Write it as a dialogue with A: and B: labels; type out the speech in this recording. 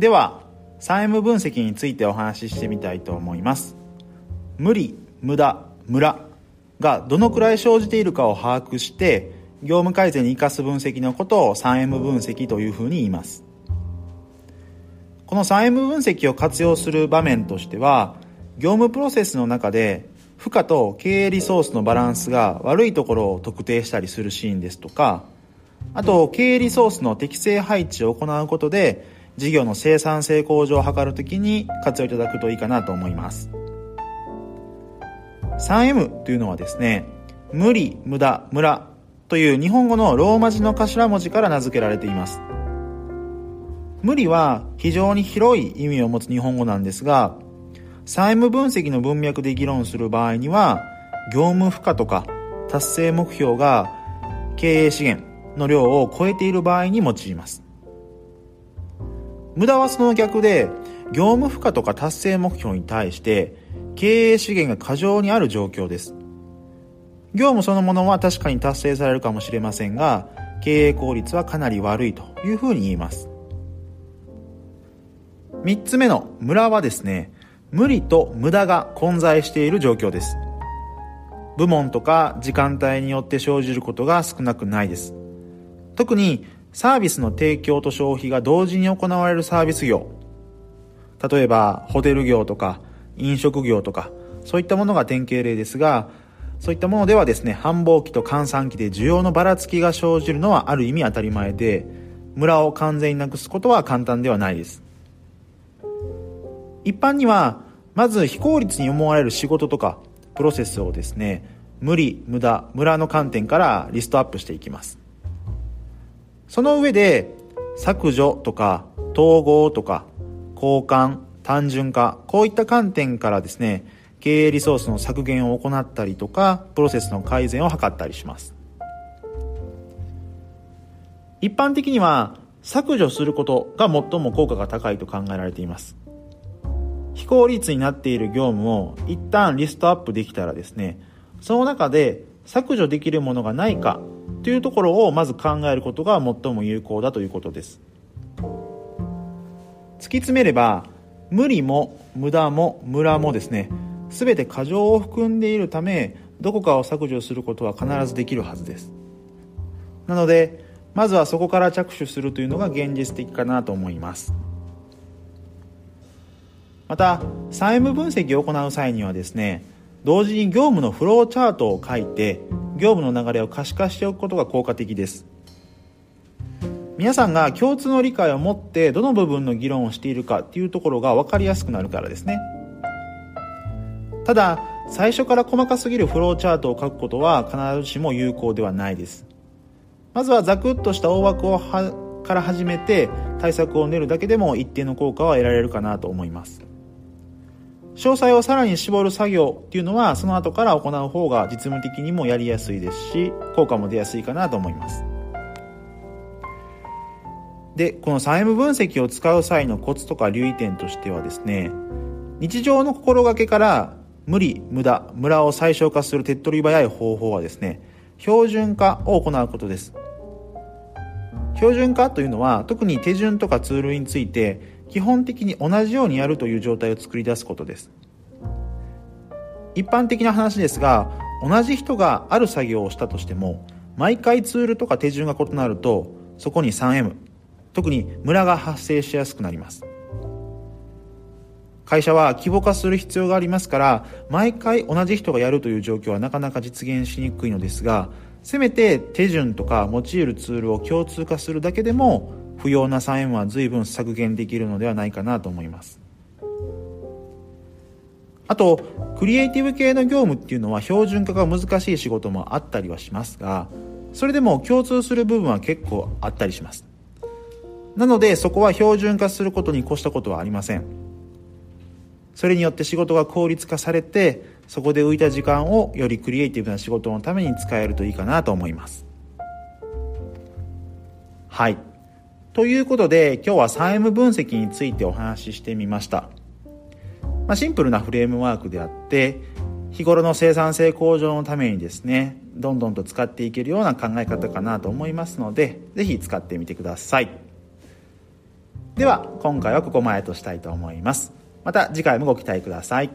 A: では債務分析についてお話ししてみたいと思います。無理無駄ムラがどのくらい生じているかを把握して業務改善に生かす分析のことを 3M 分析というふうに言います。この 3M 分析を活用する場面としては業務プロセスの中で負荷と経営リソースのバランスが悪いところを特定したりするシーンですとかあと経営リソースの適正配置を行うことで事業の生産性向上を図るときに活用いただくといいかなと思います。3M というのはですね無理無駄ムラという日本語のローマ字の頭文字から名付けられています。無理は非常に広い意味を持つ日本語なんですが債務分析の文脈で議論する場合には業務負荷とか達成目標が経営資源の量を超えている場合に用います。無駄はその逆で業務負荷とか達成目標に対して経営資源が過剰にある状況です。業務そのものは確かに達成されるかもしれませんが経営効率はかなり悪いというふうに言います。3つ目のムラはですね無理と無駄が混在している状況です。部門とか時間帯によって生じることが少なくないです。特にサービスの提供と消費が同時に行われるサービス業。例えばホテル業とか飲食業とかそういったものが典型例ですがそういったものではですね繁忙期と閑散期で需要のばらつきが生じるのはある意味当たり前でムラを完全になくすことは簡単ではないです。一般にはまず非効率に思われる仕事とかプロセスをですね無理無駄ムラの観点からリストアップしていきます。その上で削除とか統合とか交換単純化こういった観点からですね経営リソースの削減を行ったりとかプロセスの改善を図ったりします。一般的には削除することが最も効果が高いと考えられています。非効率になっている業務を一旦リストアップできたらですねその中で削除できるものがないかというところをまず考えることが最も有効だということです。突き詰めれば無理も無駄もムラもですね。全て過剰を含んでいるためどこかを削除することは必ずできるはずです。なのでまずはそこから着手するというのが現実的かなと思います。また債務分析を行う際にはですね同時に業務のフローチャートを書いて業務の流れを可視化しておくことが効果的です。皆さんが共通の理解を持ってどの部分の議論をしているかっていうところが分かりやすくなるからですね。ただ最初から細かすぎるフローチャートを書くことは必ずしも有効ではないです。まずはザクッとした大枠をはから始めて対策を練るだけでも一定の効果は得られるかなと思います。詳細をさらに絞る作業っていうのはその後から行う方が実務的にもやりやすいですし効果も出やすいかなと思います。でこの債務分析を使う際のコツとか留意点としてはですね日常の心がけから無理無駄ムラを最小化する手っ取り早い方法はですね標準化を行うことです。標準化というのは特に手順とかツールについて基本的に同じようにやるという状態を作り出すことです。一般的な話ですが同じ人がある作業をしたとしても毎回ツールとか手順が異なるとそこに 3M 特にムラが発生しやすくなります。会社は規模化する必要がありますから毎回同じ人がやるという状況はなかなか実現しにくいのですがせめて手順とか用いるツールを共通化するだけでも不要な債務は随分削減できるのではないかなと思います。あとクリエイティブ系の業務っていうのは標準化が難しい仕事もあったりはしますがそれでも共通する部分は結構あったりします。なのでそこは標準化することに越したことはありません。それによって仕事が効率化されてそこで浮いた時間をよりクリエイティブな仕事のために使えるといいかなと思います。はい。ということで今日は債務分析についてお話ししてみました。まあ、シンプルなフレームワークであって日頃の生産性向上のためにですねどんどんと使っていけるような考え方かなと思いますので是非使ってみてください。では今回はここまでとしたいと思いますまた次回もご期待ください